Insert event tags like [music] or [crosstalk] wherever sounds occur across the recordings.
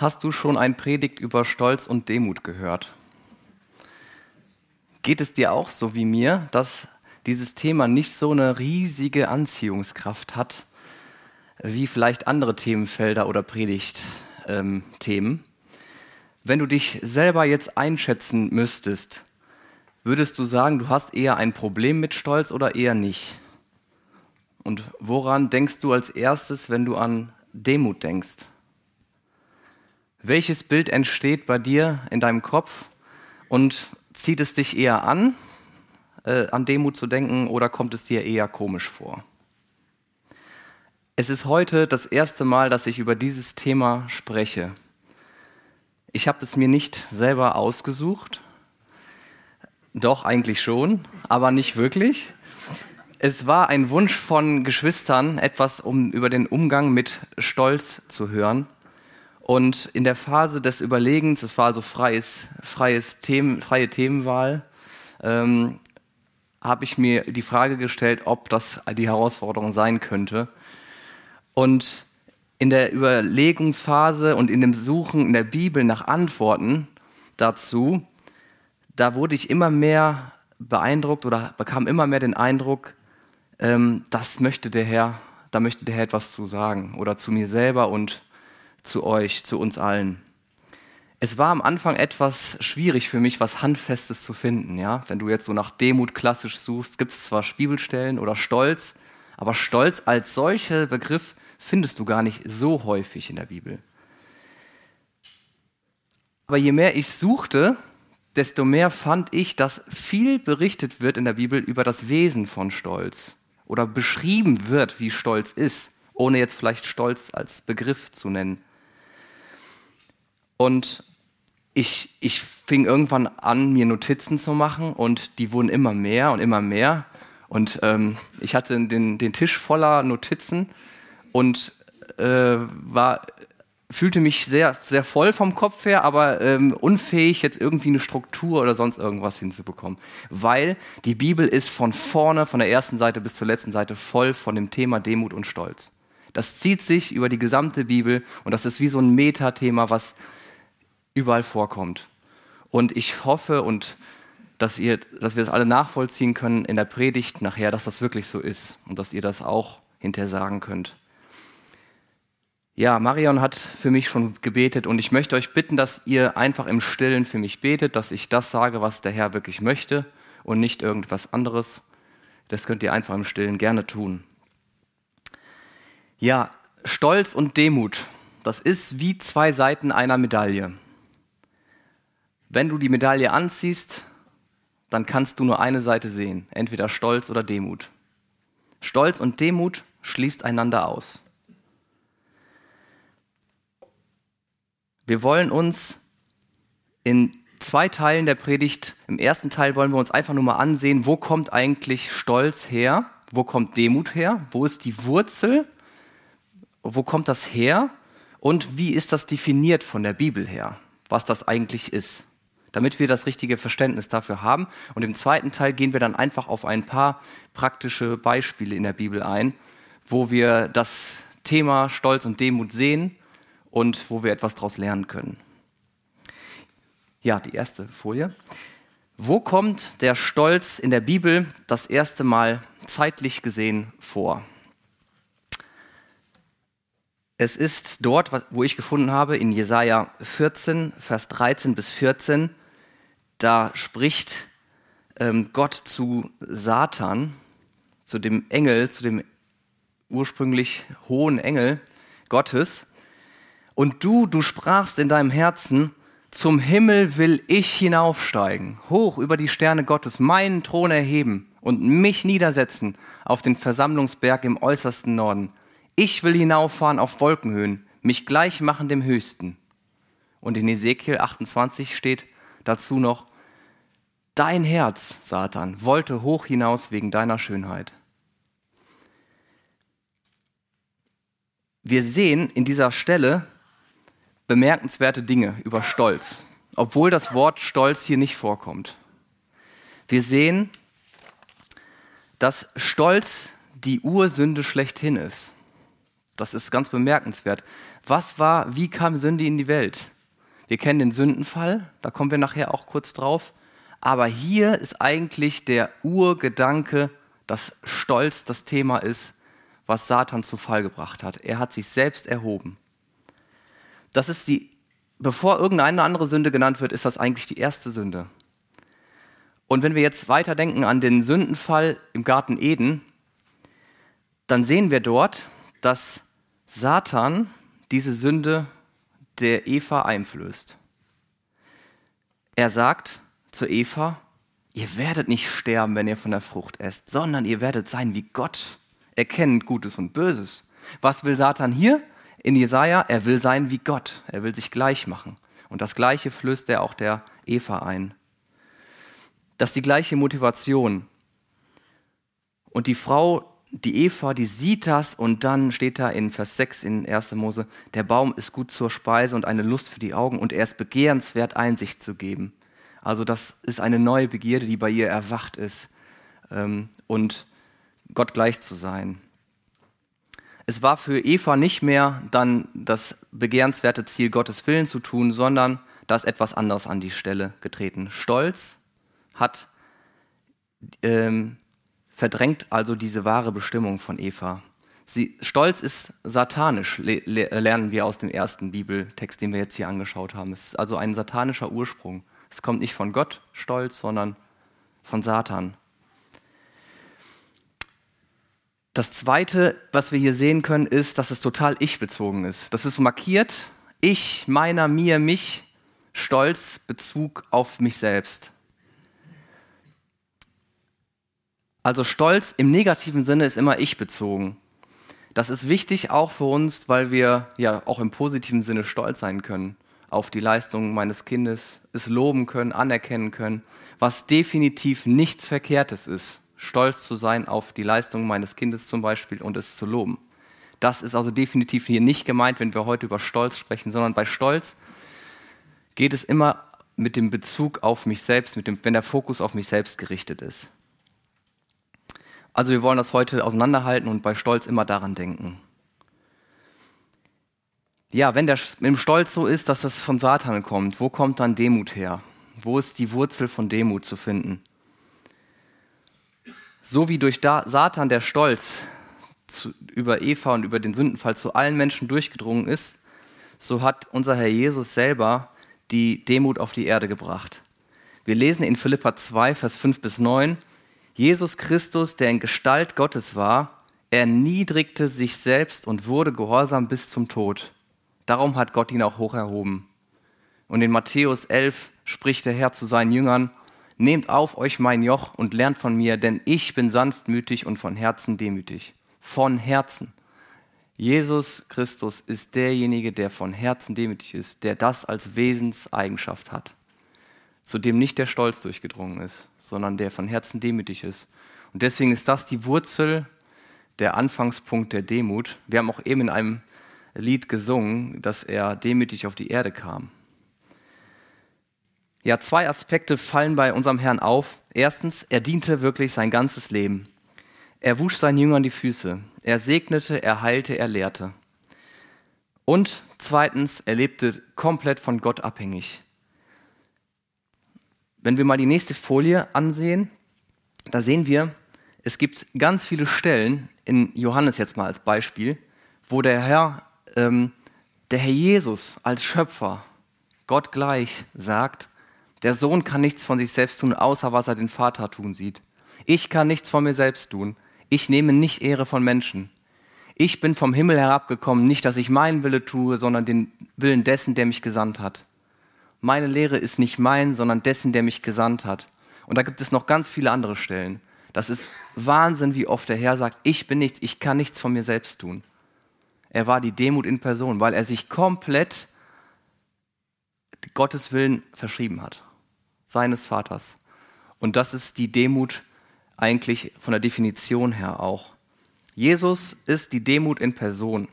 Hast du schon ein Predigt über Stolz und Demut gehört? Geht es dir auch so wie mir, dass dieses Thema nicht so eine riesige Anziehungskraft hat, wie vielleicht andere Themenfelder oder Predigtthemen? Ähm, Wenn du dich selber jetzt einschätzen müsstest, würdest du sagen, du hast eher ein Problem mit Stolz oder eher nicht? Und woran denkst du als erstes, wenn du an Demut denkst? Welches Bild entsteht bei dir in deinem Kopf und zieht es dich eher an, äh, an Demut zu denken oder kommt es dir eher komisch vor? Es ist heute das erste Mal, dass ich über dieses Thema spreche. Ich habe es mir nicht selber ausgesucht, doch eigentlich schon, aber nicht wirklich. Es war ein Wunsch von Geschwistern, etwas um über den Umgang mit Stolz zu hören und in der Phase des Überlegens, es war also freies, freies Themen, freie Themenwahl, ähm, habe ich mir die Frage gestellt, ob das die Herausforderung sein könnte. Und in der Überlegungsphase und in dem Suchen in der Bibel nach Antworten dazu, da wurde ich immer mehr beeindruckt oder bekam immer mehr den Eindruck, ähm, das möchte der Herr, da möchte der Herr etwas zu sagen oder zu mir selber und zu euch, zu uns allen. Es war am Anfang etwas schwierig für mich, was Handfestes zu finden. Ja? Wenn du jetzt so nach Demut klassisch suchst, gibt es zwar Bibelstellen oder Stolz, aber Stolz als solcher Begriff findest du gar nicht so häufig in der Bibel. Aber je mehr ich suchte, desto mehr fand ich, dass viel berichtet wird in der Bibel über das Wesen von Stolz oder beschrieben wird, wie Stolz ist, ohne jetzt vielleicht Stolz als Begriff zu nennen. Und ich, ich fing irgendwann an, mir Notizen zu machen und die wurden immer mehr und immer mehr. Und ähm, ich hatte den, den Tisch voller Notizen und äh, war, fühlte mich sehr, sehr voll vom Kopf her, aber ähm, unfähig, jetzt irgendwie eine Struktur oder sonst irgendwas hinzubekommen. Weil die Bibel ist von vorne, von der ersten Seite bis zur letzten Seite voll von dem Thema Demut und Stolz. Das zieht sich über die gesamte Bibel und das ist wie so ein Metathema, was überall vorkommt. Und ich hoffe und dass, ihr, dass wir es alle nachvollziehen können in der Predigt nachher, dass das wirklich so ist und dass ihr das auch hinterher sagen könnt. Ja, Marion hat für mich schon gebetet und ich möchte euch bitten, dass ihr einfach im Stillen für mich betet, dass ich das sage, was der Herr wirklich möchte und nicht irgendwas anderes. Das könnt ihr einfach im Stillen gerne tun. Ja, Stolz und Demut, das ist wie zwei Seiten einer Medaille. Wenn du die Medaille anziehst, dann kannst du nur eine Seite sehen, entweder Stolz oder Demut. Stolz und Demut schließt einander aus. Wir wollen uns in zwei Teilen der Predigt, im ersten Teil wollen wir uns einfach nur mal ansehen, wo kommt eigentlich Stolz her, wo kommt Demut her, wo ist die Wurzel, wo kommt das her? Und wie ist das definiert von der Bibel her, was das eigentlich ist damit wir das richtige Verständnis dafür haben. Und im zweiten Teil gehen wir dann einfach auf ein paar praktische Beispiele in der Bibel ein, wo wir das Thema Stolz und Demut sehen und wo wir etwas daraus lernen können. Ja, die erste Folie. Wo kommt der Stolz in der Bibel das erste Mal zeitlich gesehen vor? Es ist dort, wo ich gefunden habe, in Jesaja 14, Vers 13 bis 14, da spricht ähm, Gott zu Satan, zu dem Engel, zu dem ursprünglich hohen Engel Gottes. Und du, du sprachst in deinem Herzen, zum Himmel will ich hinaufsteigen, hoch über die Sterne Gottes, meinen Thron erheben und mich niedersetzen auf den Versammlungsberg im äußersten Norden. Ich will hinauffahren auf Wolkenhöhen, mich gleich machen dem Höchsten. Und in Ezekiel 28 steht dazu noch, Dein Herz, Satan, wollte hoch hinaus wegen deiner Schönheit. Wir sehen in dieser Stelle bemerkenswerte Dinge über Stolz, obwohl das Wort Stolz hier nicht vorkommt. Wir sehen, dass Stolz die Ursünde schlechthin ist. Das ist ganz bemerkenswert. Was war, wie kam Sünde in die Welt? Wir kennen den Sündenfall, da kommen wir nachher auch kurz drauf. Aber hier ist eigentlich der Urgedanke, dass Stolz das Thema ist, was Satan zu Fall gebracht hat. Er hat sich selbst erhoben. Das ist die, bevor irgendeine andere Sünde genannt wird, ist das eigentlich die erste Sünde. Und wenn wir jetzt weiterdenken an den Sündenfall im Garten Eden, dann sehen wir dort, dass Satan diese Sünde der Eva einflößt. Er sagt zu Eva, ihr werdet nicht sterben, wenn ihr von der Frucht esst, sondern ihr werdet sein wie Gott, erkennend Gutes und Böses. Was will Satan hier in Jesaja? Er will sein wie Gott, er will sich gleich machen. Und das Gleiche flößt er auch der Eva ein. Das ist die gleiche Motivation. Und die Frau die Eva, die sieht das und dann steht da in Vers 6 in 1. Mose, der Baum ist gut zur Speise und eine Lust für die Augen und er ist begehrenswert, Einsicht zu geben. Also das ist eine neue Begierde, die bei ihr erwacht ist ähm, und Gott gleich zu sein. Es war für Eva nicht mehr dann das begehrenswerte Ziel, Gottes Willen zu tun, sondern da ist etwas anderes an die Stelle getreten. Stolz hat ähm, verdrängt also diese wahre Bestimmung von Eva. Sie, Stolz ist satanisch, le, le, lernen wir aus dem ersten Bibeltext, den wir jetzt hier angeschaut haben. Es ist also ein satanischer Ursprung. Es kommt nicht von Gott, Stolz, sondern von Satan. Das Zweite, was wir hier sehen können, ist, dass es total ich-bezogen ist. Das ist markiert, ich, meiner, mir, mich, Stolz, Bezug auf mich selbst. Also Stolz im negativen Sinne ist immer ich bezogen. Das ist wichtig auch für uns, weil wir ja auch im positiven Sinne stolz sein können auf die Leistungen meines Kindes, es loben können, anerkennen können, was definitiv nichts Verkehrtes ist, stolz zu sein auf die Leistungen meines Kindes zum Beispiel und es zu loben. Das ist also definitiv hier nicht gemeint, wenn wir heute über Stolz sprechen, sondern bei Stolz geht es immer mit dem Bezug auf mich selbst, mit dem, wenn der Fokus auf mich selbst gerichtet ist. Also wir wollen das heute auseinanderhalten und bei Stolz immer daran denken. Ja, wenn der im Stolz so ist, dass das von Satan kommt, wo kommt dann Demut her? Wo ist die Wurzel von Demut zu finden? So wie durch Satan der Stolz zu, über Eva und über den Sündenfall zu allen Menschen durchgedrungen ist, so hat unser Herr Jesus selber die Demut auf die Erde gebracht. Wir lesen in Philippa 2, Vers 5 bis 9, Jesus Christus, der in Gestalt Gottes war, erniedrigte sich selbst und wurde gehorsam bis zum Tod. Darum hat Gott ihn auch hoch erhoben. Und in Matthäus 11 spricht der Herr zu seinen Jüngern, Nehmt auf euch mein Joch und lernt von mir, denn ich bin sanftmütig und von Herzen demütig. Von Herzen. Jesus Christus ist derjenige, der von Herzen demütig ist, der das als Wesenseigenschaft hat, zu dem nicht der Stolz durchgedrungen ist sondern der von Herzen demütig ist. Und deswegen ist das die Wurzel, der Anfangspunkt der Demut. Wir haben auch eben in einem Lied gesungen, dass er demütig auf die Erde kam. Ja, zwei Aspekte fallen bei unserem Herrn auf. Erstens, er diente wirklich sein ganzes Leben. Er wusch seinen Jüngern die Füße. Er segnete, er heilte, er lehrte. Und zweitens, er lebte komplett von Gott abhängig. Wenn wir mal die nächste Folie ansehen, da sehen wir, es gibt ganz viele Stellen, in Johannes jetzt mal als Beispiel, wo der Herr, ähm, der Herr Jesus als Schöpfer, Gott gleich, sagt, der Sohn kann nichts von sich selbst tun, außer was er den Vater tun sieht. Ich kann nichts von mir selbst tun. Ich nehme nicht Ehre von Menschen. Ich bin vom Himmel herabgekommen, nicht, dass ich meinen Wille tue, sondern den Willen dessen, der mich gesandt hat meine Lehre ist nicht mein, sondern dessen, der mich gesandt hat. Und da gibt es noch ganz viele andere Stellen. Das ist Wahnsinn, wie oft der Herr sagt, ich bin nichts, ich kann nichts von mir selbst tun. Er war die Demut in Person, weil er sich komplett Gottes Willen verschrieben hat, seines Vaters. Und das ist die Demut eigentlich von der Definition her auch. Jesus ist die Demut in Person.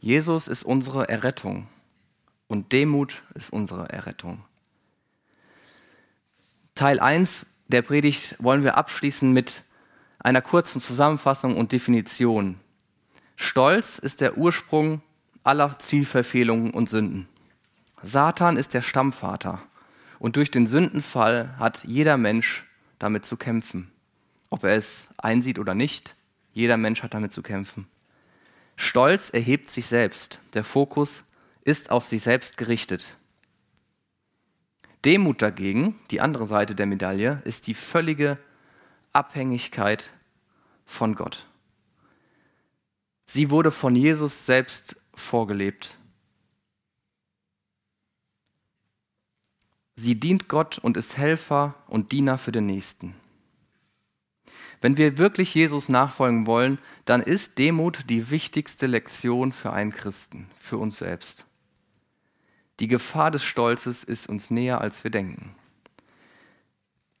Jesus ist unsere Errettung und Demut ist unsere Errettung. Teil 1 der Predigt wollen wir abschließen mit einer kurzen Zusammenfassung und Definition. Stolz ist der Ursprung aller Zielverfehlungen und Sünden. Satan ist der Stammvater und durch den Sündenfall hat jeder Mensch damit zu kämpfen. Ob er es einsieht oder nicht, jeder Mensch hat damit zu kämpfen. Stolz erhebt sich selbst. Der Fokus ist auf sich selbst gerichtet. Demut dagegen, die andere Seite der Medaille, ist die völlige Abhängigkeit von Gott. Sie wurde von Jesus selbst vorgelebt. Sie dient Gott und ist Helfer und Diener für den Nächsten. Wenn wir wirklich Jesus nachfolgen wollen, dann ist Demut die wichtigste Lektion für einen Christen, für uns selbst. Die Gefahr des Stolzes ist uns näher, als wir denken.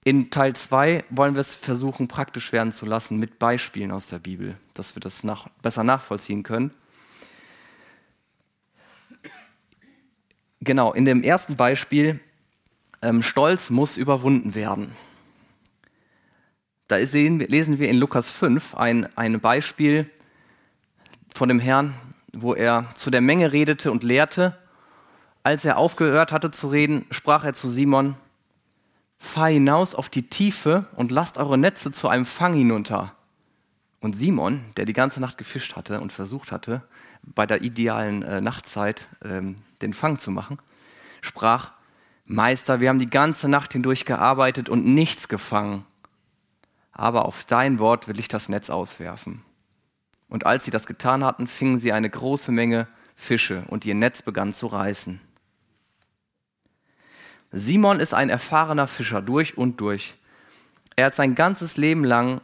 In Teil 2 wollen wir es versuchen, praktisch werden zu lassen mit Beispielen aus der Bibel, dass wir das nach, besser nachvollziehen können. Genau, in dem ersten Beispiel, ähm, Stolz muss überwunden werden. Da lesen wir in Lukas 5 ein, ein Beispiel von dem Herrn, wo er zu der Menge redete und lehrte. Als er aufgehört hatte zu reden, sprach er zu Simon, fahr hinaus auf die Tiefe und lasst eure Netze zu einem Fang hinunter. Und Simon, der die ganze Nacht gefischt hatte und versucht hatte, bei der idealen äh, Nachtzeit ähm, den Fang zu machen, sprach, Meister, wir haben die ganze Nacht hindurch gearbeitet und nichts gefangen aber auf dein Wort will ich das Netz auswerfen. Und als sie das getan hatten, fingen sie eine große Menge Fische und ihr Netz begann zu reißen. Simon ist ein erfahrener Fischer durch und durch. Er hat sein ganzes Leben lang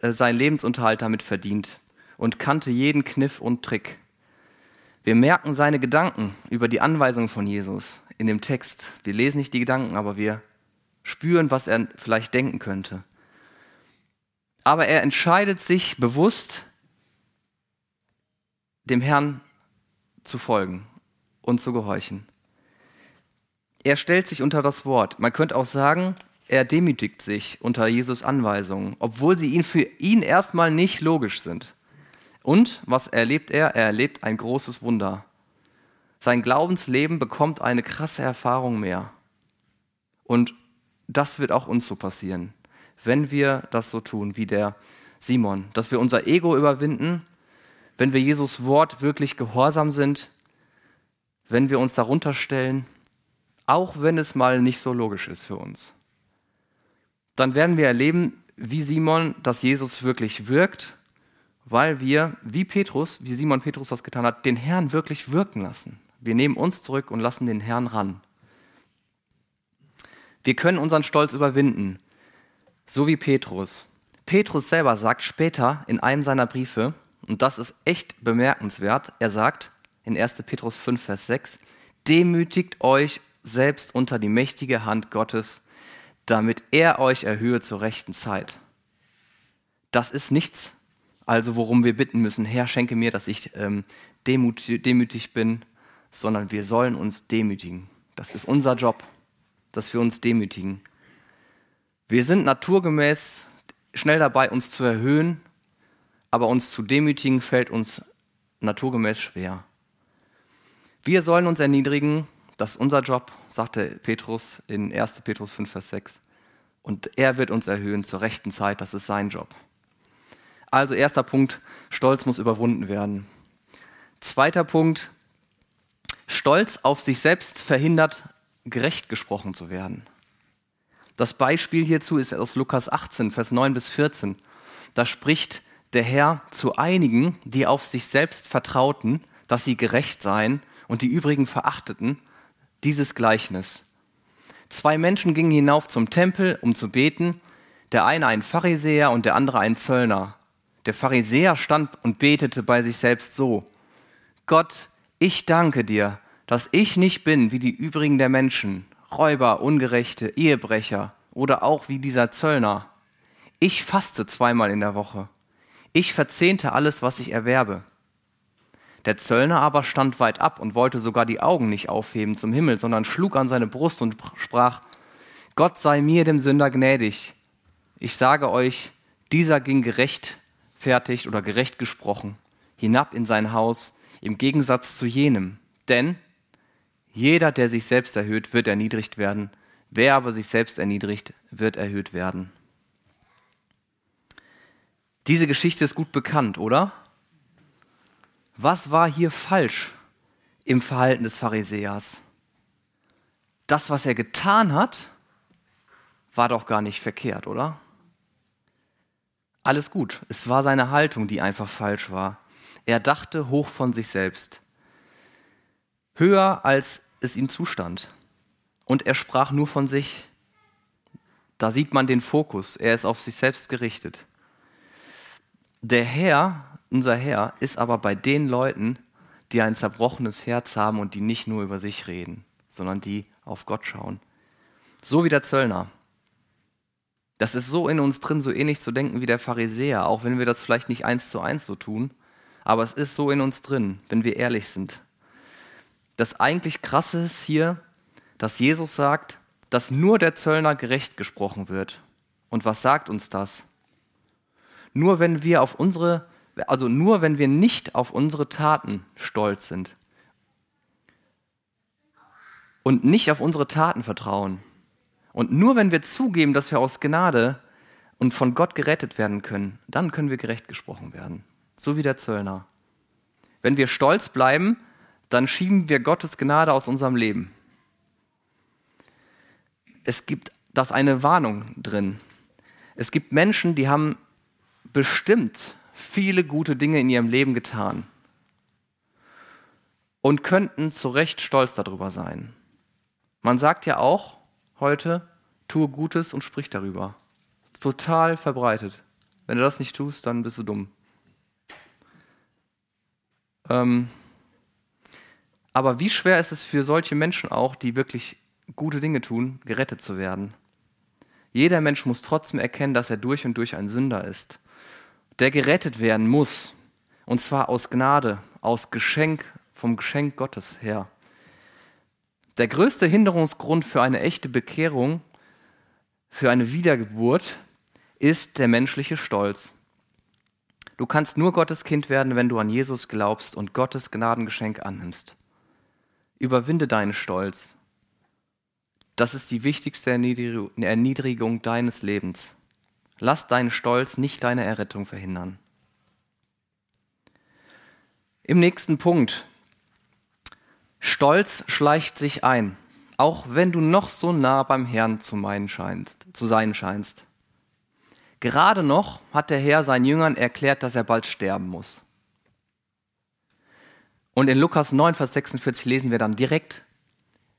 äh, seinen Lebensunterhalt damit verdient und kannte jeden Kniff und Trick. Wir merken seine Gedanken über die Anweisung von Jesus in dem Text. Wir lesen nicht die Gedanken, aber wir spüren, was er vielleicht denken könnte aber er entscheidet sich bewusst, dem Herrn zu folgen und zu gehorchen. Er stellt sich unter das Wort. Man könnte auch sagen, er demütigt sich unter Jesus Anweisungen, obwohl sie ihn für ihn erstmal nicht logisch sind. Und was erlebt er? Er erlebt ein großes Wunder. Sein Glaubensleben bekommt eine krasse Erfahrung mehr. Und das wird auch uns so passieren wenn wir das so tun wie der Simon, dass wir unser Ego überwinden, wenn wir Jesus Wort wirklich gehorsam sind, wenn wir uns darunter stellen, auch wenn es mal nicht so logisch ist für uns. Dann werden wir erleben, wie Simon, dass Jesus wirklich wirkt, weil wir, wie Petrus, wie Simon Petrus das getan hat, den Herrn wirklich wirken lassen. Wir nehmen uns zurück und lassen den Herrn ran. Wir können unseren Stolz überwinden, so wie Petrus. Petrus selber sagt später in einem seiner Briefe, und das ist echt bemerkenswert, er sagt in 1. Petrus 5, Vers 6, demütigt euch selbst unter die mächtige Hand Gottes, damit er euch erhöhe zur rechten Zeit. Das ist nichts, also worum wir bitten müssen, Herr, schenke mir, dass ich ähm, demütig, demütig bin, sondern wir sollen uns demütigen. Das ist unser Job, dass wir uns demütigen. Wir sind naturgemäß schnell dabei, uns zu erhöhen, aber uns zu demütigen fällt uns naturgemäß schwer. Wir sollen uns erniedrigen, das ist unser Job, sagte Petrus in 1. Petrus 5, Vers 6. Und er wird uns erhöhen zur rechten Zeit, das ist sein Job. Also erster Punkt, Stolz muss überwunden werden. Zweiter Punkt, Stolz auf sich selbst verhindert, gerecht gesprochen zu werden. Das Beispiel hierzu ist aus Lukas 18, Vers 9 bis 14. Da spricht der Herr zu einigen, die auf sich selbst vertrauten, dass sie gerecht seien und die übrigen verachteten, dieses Gleichnis. Zwei Menschen gingen hinauf zum Tempel, um zu beten, der eine ein Pharisäer und der andere ein Zöllner. Der Pharisäer stand und betete bei sich selbst so, Gott, ich danke dir, dass ich nicht bin wie die übrigen der Menschen, Räuber, Ungerechte, Ehebrecher oder auch wie dieser Zöllner. Ich faste zweimal in der Woche. Ich verzehnte alles, was ich erwerbe. Der Zöllner aber stand weit ab und wollte sogar die Augen nicht aufheben zum Himmel, sondern schlug an seine Brust und sprach, Gott sei mir dem Sünder gnädig. Ich sage euch, dieser ging gerechtfertigt oder gerecht gesprochen hinab in sein Haus, im Gegensatz zu jenem. Denn jeder, der sich selbst erhöht, wird erniedrigt werden. Wer aber sich selbst erniedrigt, wird erhöht werden. Diese Geschichte ist gut bekannt, oder? Was war hier falsch im Verhalten des Pharisäers? Das, was er getan hat, war doch gar nicht verkehrt, oder? Alles gut. Es war seine Haltung, die einfach falsch war. Er dachte hoch von sich selbst, höher als es ihm zustand. Und er sprach nur von sich. Da sieht man den Fokus, er ist auf sich selbst gerichtet. Der Herr, unser Herr, ist aber bei den Leuten, die ein zerbrochenes Herz haben und die nicht nur über sich reden, sondern die auf Gott schauen. So wie der Zöllner. Das ist so in uns drin, so ähnlich zu denken wie der Pharisäer, auch wenn wir das vielleicht nicht eins zu eins so tun aber es ist so in uns drin, wenn wir ehrlich sind. Das eigentlich Krasse ist hier, dass Jesus sagt, dass nur der Zöllner gerecht gesprochen wird. Und was sagt uns das? Nur wenn wir auf unsere, also nur wenn wir nicht auf unsere Taten stolz sind und nicht auf unsere Taten vertrauen und nur wenn wir zugeben, dass wir aus Gnade und von Gott gerettet werden können, dann können wir gerecht gesprochen werden so wie der Zöllner. Wenn wir stolz bleiben, dann schieben wir Gottes Gnade aus unserem Leben. Es gibt das eine Warnung drin. Es gibt Menschen, die haben bestimmt viele gute Dinge in ihrem Leben getan und könnten zu Recht stolz darüber sein. Man sagt ja auch heute, tue Gutes und sprich darüber. Total verbreitet. Wenn du das nicht tust, dann bist du dumm. Ähm, aber wie schwer ist es für solche Menschen auch, die wirklich gute Dinge tun, gerettet zu werden? Jeder Mensch muss trotzdem erkennen, dass er durch und durch ein Sünder ist, der gerettet werden muss. Und zwar aus Gnade, aus Geschenk, vom Geschenk Gottes her. Der größte Hinderungsgrund für eine echte Bekehrung, für eine Wiedergeburt, ist der menschliche Stolz. Du kannst nur Gottes Kind werden, wenn du an Jesus glaubst und Gottes Gnadengeschenk annimmst. Überwinde deinen Stolz. Das ist die wichtigste Erniedrigung deines Lebens. Lass deinen Stolz nicht deine Errettung verhindern. Im nächsten Punkt. Stolz schleicht sich ein, auch wenn du noch so nah beim Herrn zu, scheinst, zu sein scheinst. Gerade noch hat der Herr seinen Jüngern erklärt, dass er bald sterben muss. Und in Lukas 9, Vers 46 lesen wir dann direkt,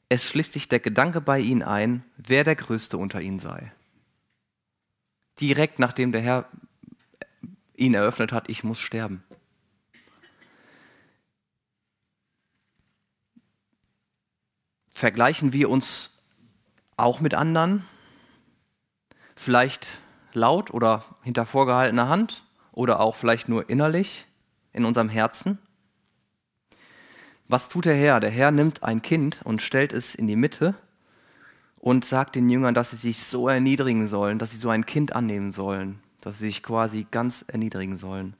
es schließt sich der Gedanke bei ihnen ein, wer der Größte unter ihnen sei. Direkt nachdem der Herr ihn eröffnet hat, ich muss sterben. Vergleichen wir uns auch mit anderen? Vielleicht laut oder hinter vorgehaltener Hand oder auch vielleicht nur innerlich in unserem Herzen? Was tut der Herr? Der Herr nimmt ein Kind und stellt es in die Mitte und sagt den Jüngern, dass sie sich so erniedrigen sollen, dass sie so ein Kind annehmen sollen, dass sie sich quasi ganz erniedrigen sollen.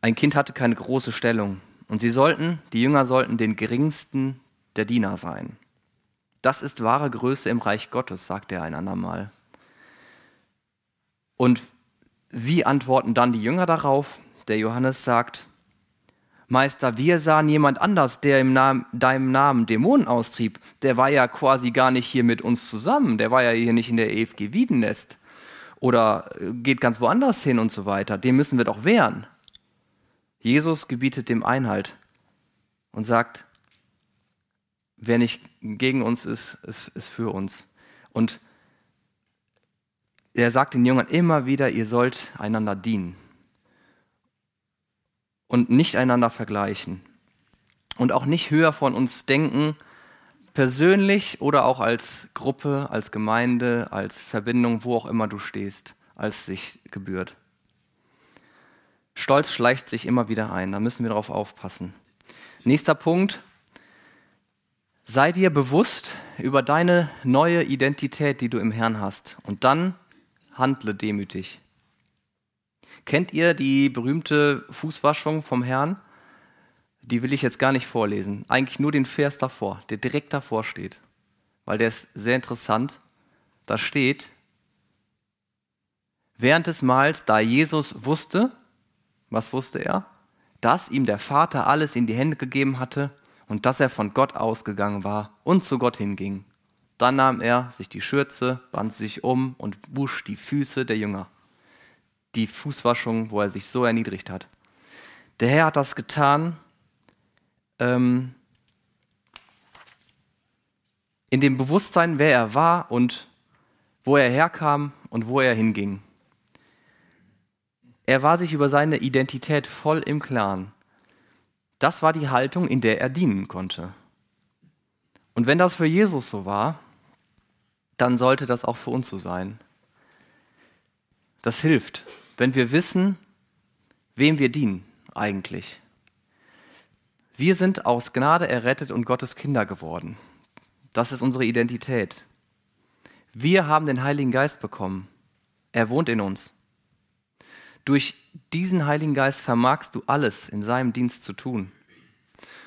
Ein Kind hatte keine große Stellung und sie sollten, die Jünger sollten den geringsten der Diener sein. Das ist wahre Größe im Reich Gottes, sagt er ein andermal. Und wie antworten dann die Jünger darauf? Der Johannes sagt, Meister, wir sahen jemand anders, der im Namen, deinem Namen Dämonen austrieb. Der war ja quasi gar nicht hier mit uns zusammen. Der war ja hier nicht in der EFG Wiedenest. Oder äh, geht ganz woanders hin und so weiter. Dem müssen wir doch wehren. Jesus gebietet dem Einhalt und sagt, wer nicht gegen uns ist, ist, ist für uns. Und er sagt den Jüngern immer wieder, ihr sollt einander dienen. Und nicht einander vergleichen. Und auch nicht höher von uns denken, persönlich oder auch als Gruppe, als Gemeinde, als Verbindung, wo auch immer du stehst, als sich gebührt. Stolz schleicht sich immer wieder ein, da müssen wir darauf aufpassen. Nächster Punkt, sei dir bewusst über deine neue Identität, die du im Herrn hast und dann handle demütig. Kennt ihr die berühmte Fußwaschung vom Herrn? Die will ich jetzt gar nicht vorlesen. Eigentlich nur den Vers davor, der direkt davor steht. Weil der ist sehr interessant. Da steht, während des Mahls, da Jesus wusste, was wusste er? Dass ihm der Vater alles in die Hände gegeben hatte und dass er von Gott ausgegangen war und zu Gott hinging. Dann nahm er sich die Schürze, band sich um und wusch die Füße der Jünger. Die Fußwaschung, wo er sich so erniedrigt hat. Der Herr hat das getan ähm, in dem Bewusstsein, wer er war und wo er herkam und wo er hinging. Er war sich über seine Identität voll im Klaren. Das war die Haltung, in der er dienen konnte. Und wenn das für Jesus so war, dann sollte das auch für uns so sein. Das hilft, wenn wir wissen, wem wir dienen eigentlich. Wir sind aus Gnade errettet und Gottes Kinder geworden. Das ist unsere Identität. Wir haben den Heiligen Geist bekommen. Er wohnt in uns. Durch diesen Heiligen Geist vermagst du alles in seinem Dienst zu tun.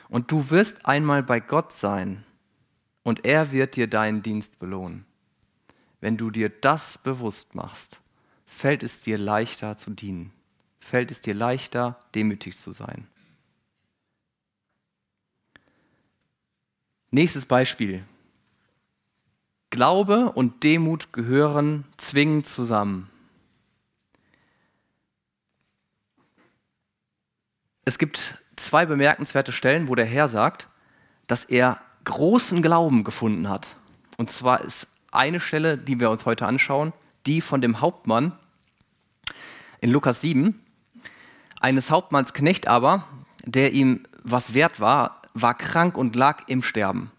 Und du wirst einmal bei Gott sein und er wird dir deinen Dienst belohnen. Wenn du dir das bewusst machst, fällt es dir leichter zu dienen, fällt es dir leichter, demütig zu sein. Nächstes Beispiel. Glaube und Demut gehören zwingend zusammen. Es gibt zwei bemerkenswerte Stellen, wo der Herr sagt, dass er großen Glauben gefunden hat. Und zwar ist eine Stelle, die wir uns heute anschauen, die von dem Hauptmann in Lukas 7, eines Hauptmanns Knecht aber, der ihm was wert war, war krank und lag im Sterben.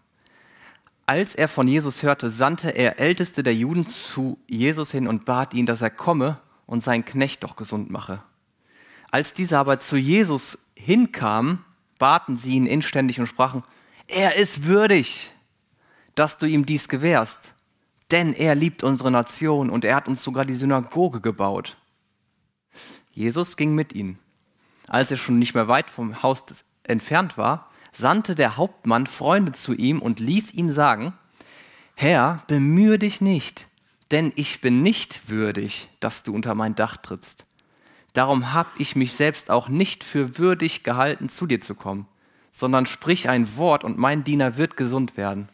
Als er von Jesus hörte, sandte er Älteste der Juden zu Jesus hin und bat ihn, dass er komme und seinen Knecht doch gesund mache. Als diese aber zu Jesus hinkamen, baten sie ihn inständig und sprachen, er ist würdig, dass du ihm dies gewährst, denn er liebt unsere Nation und er hat uns sogar die Synagoge gebaut. Jesus ging mit ihnen. Als er schon nicht mehr weit vom Haus entfernt war, sandte der Hauptmann Freunde zu ihm und ließ ihm sagen, Herr, bemühe dich nicht, denn ich bin nicht würdig, dass du unter mein Dach trittst. Darum habe ich mich selbst auch nicht für würdig gehalten, zu dir zu kommen, sondern sprich ein Wort und mein Diener wird gesund werden.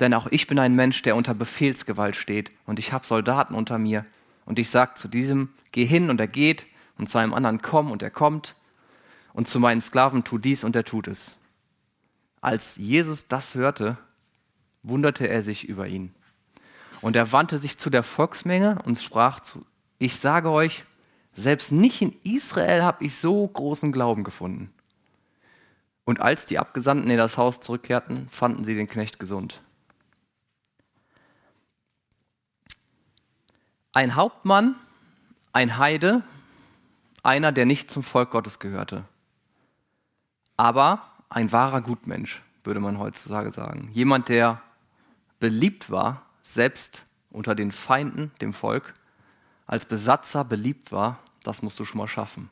Denn auch ich bin ein Mensch, der unter Befehlsgewalt steht und ich habe Soldaten unter mir. Und ich sage zu diesem, geh hin und er geht und zu einem anderen, komm und er kommt und zu meinen Sklaven, tu dies und er tut es. Als Jesus das hörte, wunderte er sich über ihn. Und er wandte sich zu der Volksmenge und sprach zu, ich sage euch, selbst nicht in Israel habe ich so großen Glauben gefunden. Und als die Abgesandten in das Haus zurückkehrten, fanden sie den Knecht gesund. Ein Hauptmann, ein Heide, einer, der nicht zum Volk Gottes gehörte, aber ein wahrer Gutmensch, würde man heutzutage sagen. Jemand, der beliebt war, selbst unter den Feinden, dem Volk, als Besatzer beliebt war, das musst du schon mal schaffen.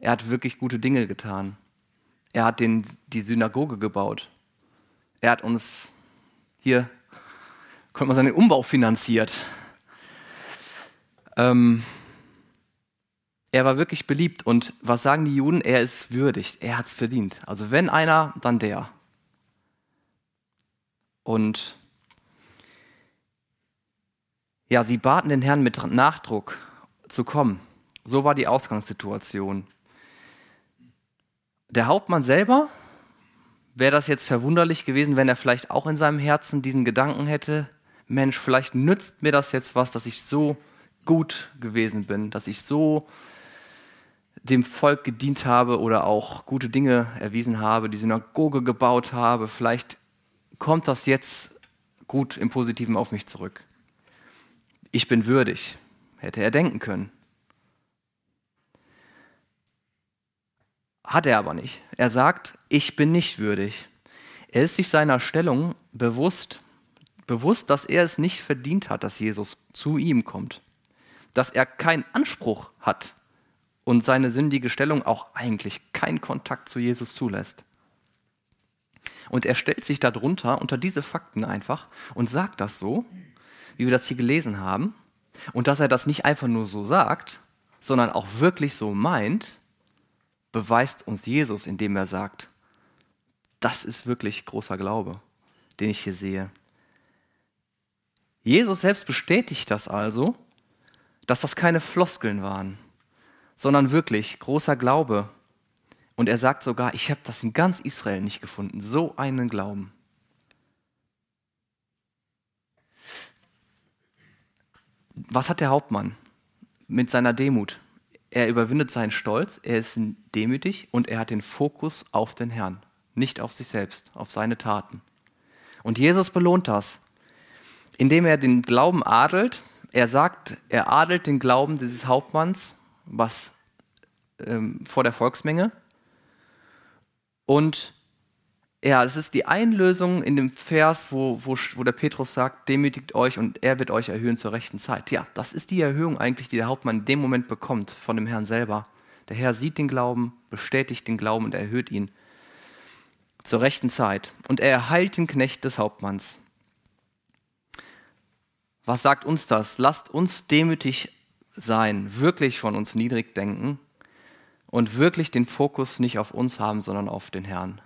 Er hat wirklich gute Dinge getan. Er hat den, die Synagoge gebaut. Er hat uns hier, könnte man sagen, den Umbau finanziert. Ähm, er war wirklich beliebt und was sagen die Juden? Er ist würdig, er hat es verdient. Also wenn einer, dann der. Und ja, sie baten den Herrn mit Nachdruck zu kommen. So war die Ausgangssituation. Der Hauptmann selber, wäre das jetzt verwunderlich gewesen, wenn er vielleicht auch in seinem Herzen diesen Gedanken hätte, Mensch, vielleicht nützt mir das jetzt was, dass ich so gut gewesen bin, dass ich so dem Volk gedient habe oder auch gute Dinge erwiesen habe, die Synagoge gebaut habe, vielleicht kommt das jetzt gut im Positiven auf mich zurück. Ich bin würdig, hätte er denken können. Hat er aber nicht. Er sagt, ich bin nicht würdig. Er ist sich seiner Stellung bewusst, bewusst, dass er es nicht verdient hat, dass Jesus zu ihm kommt. Dass er keinen Anspruch hat und seine sündige Stellung auch eigentlich keinen Kontakt zu Jesus zulässt. Und er stellt sich darunter, unter diese Fakten einfach und sagt das so, wie wir das hier gelesen haben. Und dass er das nicht einfach nur so sagt, sondern auch wirklich so meint, beweist uns Jesus, indem er sagt, das ist wirklich großer Glaube, den ich hier sehe. Jesus selbst bestätigt das also, dass das keine Floskeln waren, sondern wirklich großer Glaube. Und er sagt sogar, ich habe das in ganz Israel nicht gefunden, so einen Glauben. Was hat der Hauptmann mit seiner Demut? er überwindet seinen Stolz, er ist demütig und er hat den Fokus auf den Herrn, nicht auf sich selbst, auf seine Taten. Und Jesus belohnt das, indem er den Glauben adelt. Er sagt, er adelt den Glauben dieses Hauptmanns, was ähm, vor der Volksmenge. Und ja, es ist die Einlösung in dem Vers, wo, wo, wo der Petrus sagt, demütigt euch und er wird euch erhöhen zur rechten Zeit. Ja, das ist die Erhöhung eigentlich, die der Hauptmann in dem Moment bekommt von dem Herrn selber. Der Herr sieht den Glauben, bestätigt den Glauben und erhöht ihn zur rechten Zeit. Und er erheilt den Knecht des Hauptmanns. Was sagt uns das? Lasst uns demütig sein, wirklich von uns niedrig denken und wirklich den Fokus nicht auf uns haben, sondern auf den Herrn.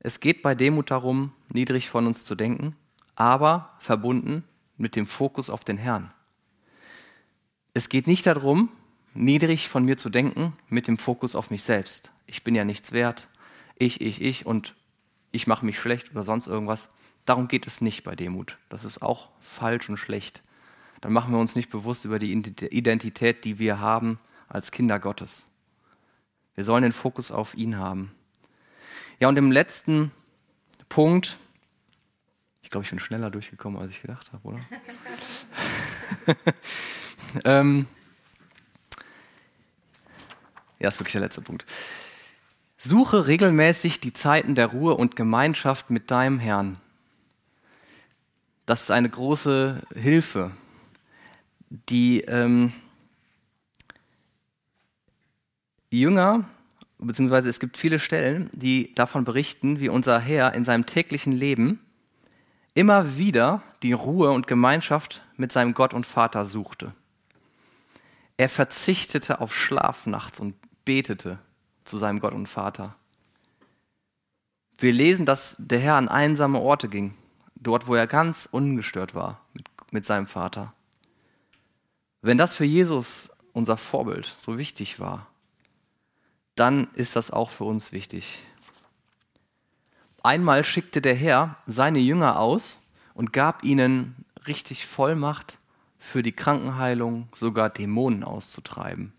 Es geht bei Demut darum, niedrig von uns zu denken, aber verbunden mit dem Fokus auf den Herrn. Es geht nicht darum, niedrig von mir zu denken mit dem Fokus auf mich selbst. Ich bin ja nichts wert, ich, ich, ich und ich mache mich schlecht oder sonst irgendwas. Darum geht es nicht bei Demut. Das ist auch falsch und schlecht. Dann machen wir uns nicht bewusst über die Identität, die wir haben als Kinder Gottes. Wir sollen den Fokus auf ihn haben. Ja, und im letzten Punkt, ich glaube, ich bin schneller durchgekommen, als ich gedacht habe, oder? [laughs] ähm, ja, ist wirklich der letzte Punkt. Suche regelmäßig die Zeiten der Ruhe und Gemeinschaft mit deinem Herrn. Das ist eine große Hilfe, die ähm, Jünger beziehungsweise es gibt viele Stellen, die davon berichten, wie unser Herr in seinem täglichen Leben immer wieder die Ruhe und Gemeinschaft mit seinem Gott und Vater suchte. Er verzichtete auf Schlaf nachts und betete zu seinem Gott und Vater. Wir lesen, dass der Herr an einsame Orte ging, dort, wo er ganz ungestört war mit, mit seinem Vater. Wenn das für Jesus unser Vorbild so wichtig war, dann ist das auch für uns wichtig. Einmal schickte der Herr seine Jünger aus und gab ihnen richtig Vollmacht für die Krankenheilung, sogar Dämonen auszutreiben.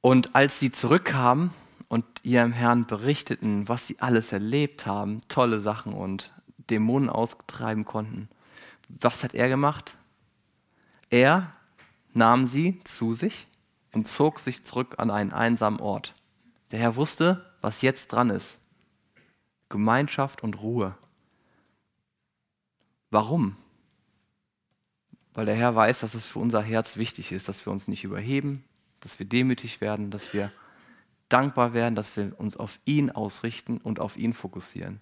Und als sie zurückkamen und ihrem Herrn berichteten, was sie alles erlebt haben, tolle Sachen und Dämonen austreiben konnten, was hat er gemacht? Er nahm sie zu sich und zog sich zurück an einen einsamen Ort. Der Herr wusste, was jetzt dran ist. Gemeinschaft und Ruhe. Warum? Weil der Herr weiß, dass es für unser Herz wichtig ist, dass wir uns nicht überheben, dass wir demütig werden, dass wir dankbar werden, dass wir uns auf ihn ausrichten und auf ihn fokussieren.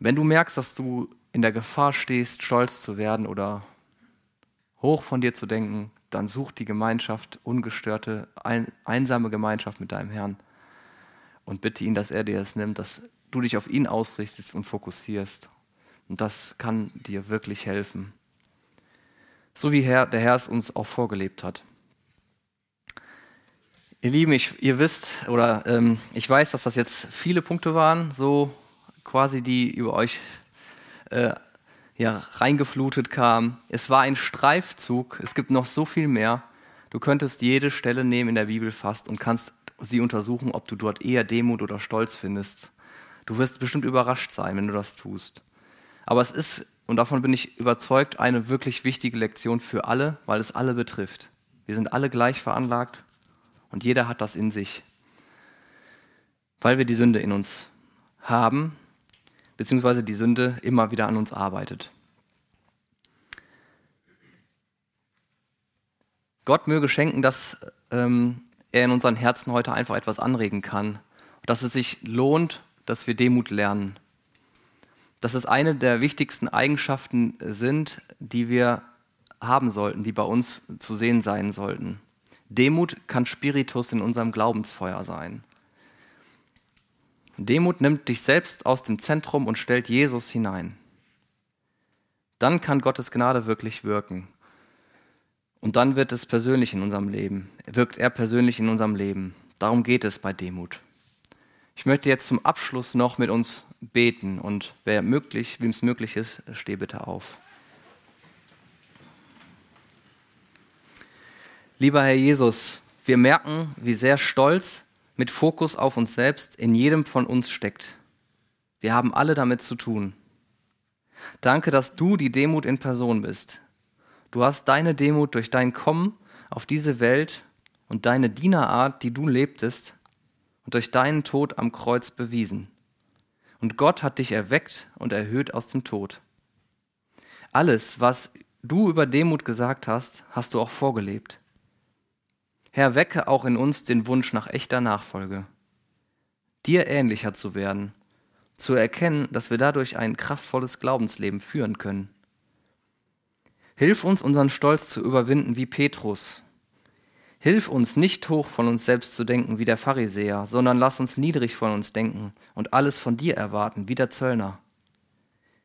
Wenn du merkst, dass du in der Gefahr stehst, stolz zu werden oder hoch von dir zu denken, dann such die Gemeinschaft, ungestörte, ein, einsame Gemeinschaft mit deinem Herrn und bitte ihn, dass er dir das nimmt, dass du dich auf ihn ausrichtest und fokussierst. Und das kann dir wirklich helfen. So wie Herr, der Herr es uns auch vorgelebt hat. Ihr Lieben, ich, ihr wisst oder ähm, ich weiß, dass das jetzt viele Punkte waren, so quasi die über euch äh, ja, reingeflutet kam. Es war ein Streifzug. Es gibt noch so viel mehr. Du könntest jede Stelle nehmen in der Bibel fast und kannst sie untersuchen, ob du dort eher Demut oder Stolz findest. Du wirst bestimmt überrascht sein, wenn du das tust. Aber es ist, und davon bin ich überzeugt, eine wirklich wichtige Lektion für alle, weil es alle betrifft. Wir sind alle gleich veranlagt und jeder hat das in sich, weil wir die Sünde in uns haben, beziehungsweise die Sünde immer wieder an uns arbeitet. Gott möge schenken, dass ähm, er in unseren Herzen heute einfach etwas anregen kann, dass es sich lohnt, dass wir Demut lernen. Dass es eine der wichtigsten Eigenschaften sind, die wir haben sollten, die bei uns zu sehen sein sollten. Demut kann Spiritus in unserem Glaubensfeuer sein. Demut nimmt dich selbst aus dem Zentrum und stellt Jesus hinein. Dann kann Gottes Gnade wirklich wirken. Und dann wird es persönlich in unserem Leben, wirkt er persönlich in unserem Leben. Darum geht es bei Demut. Ich möchte jetzt zum Abschluss noch mit uns beten und wer möglich, wem es möglich ist, steh bitte auf. Lieber Herr Jesus, wir merken, wie sehr Stolz mit Fokus auf uns selbst in jedem von uns steckt. Wir haben alle damit zu tun. Danke, dass du die Demut in Person bist. Du hast deine Demut durch dein Kommen auf diese Welt und deine Dienerart, die du lebtest, und durch deinen Tod am Kreuz bewiesen. Und Gott hat dich erweckt und erhöht aus dem Tod. Alles, was du über Demut gesagt hast, hast du auch vorgelebt. Herr, wecke auch in uns den Wunsch nach echter Nachfolge, dir ähnlicher zu werden, zu erkennen, dass wir dadurch ein kraftvolles Glaubensleben führen können. Hilf uns, unseren Stolz zu überwinden wie Petrus, Hilf uns, nicht hoch von uns selbst zu denken wie der Pharisäer, sondern lass uns niedrig von uns denken und alles von dir erwarten wie der Zöllner.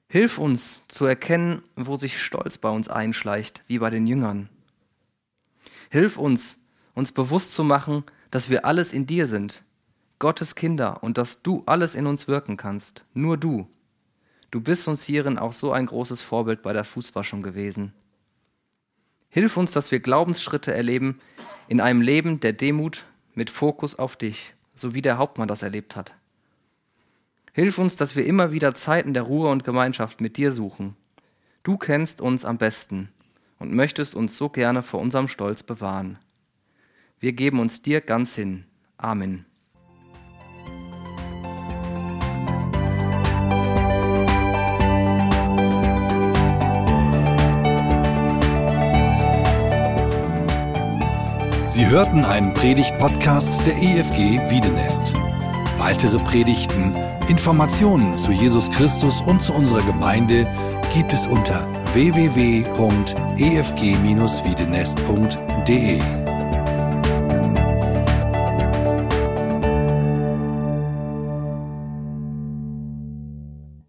Hilf uns zu erkennen, wo sich Stolz bei uns einschleicht, wie bei den Jüngern. Hilf uns, uns bewusst zu machen, dass wir alles in dir sind, Gottes Kinder, und dass du alles in uns wirken kannst, nur du. Du bist uns hierin auch so ein großes Vorbild bei der Fußwaschung gewesen. Hilf uns, dass wir Glaubensschritte erleben in einem Leben der Demut mit Fokus auf dich, so wie der Hauptmann das erlebt hat. Hilf uns, dass wir immer wieder Zeiten der Ruhe und Gemeinschaft mit dir suchen. Du kennst uns am besten und möchtest uns so gerne vor unserem Stolz bewahren. Wir geben uns dir ganz hin. Amen. Sie hörten einen Predigt-Podcast der EFG Wiedenest. Weitere Predigten, Informationen zu Jesus Christus und zu unserer Gemeinde gibt es unter www.efg-wiedenest.de.